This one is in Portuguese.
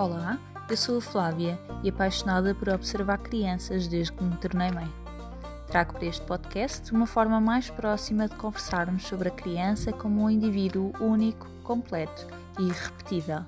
Olá, eu sou a Flávia e apaixonada por observar crianças desde que me tornei mãe. Trago para este podcast uma forma mais próxima de conversarmos sobre a criança como um indivíduo único, completo e irrepetível.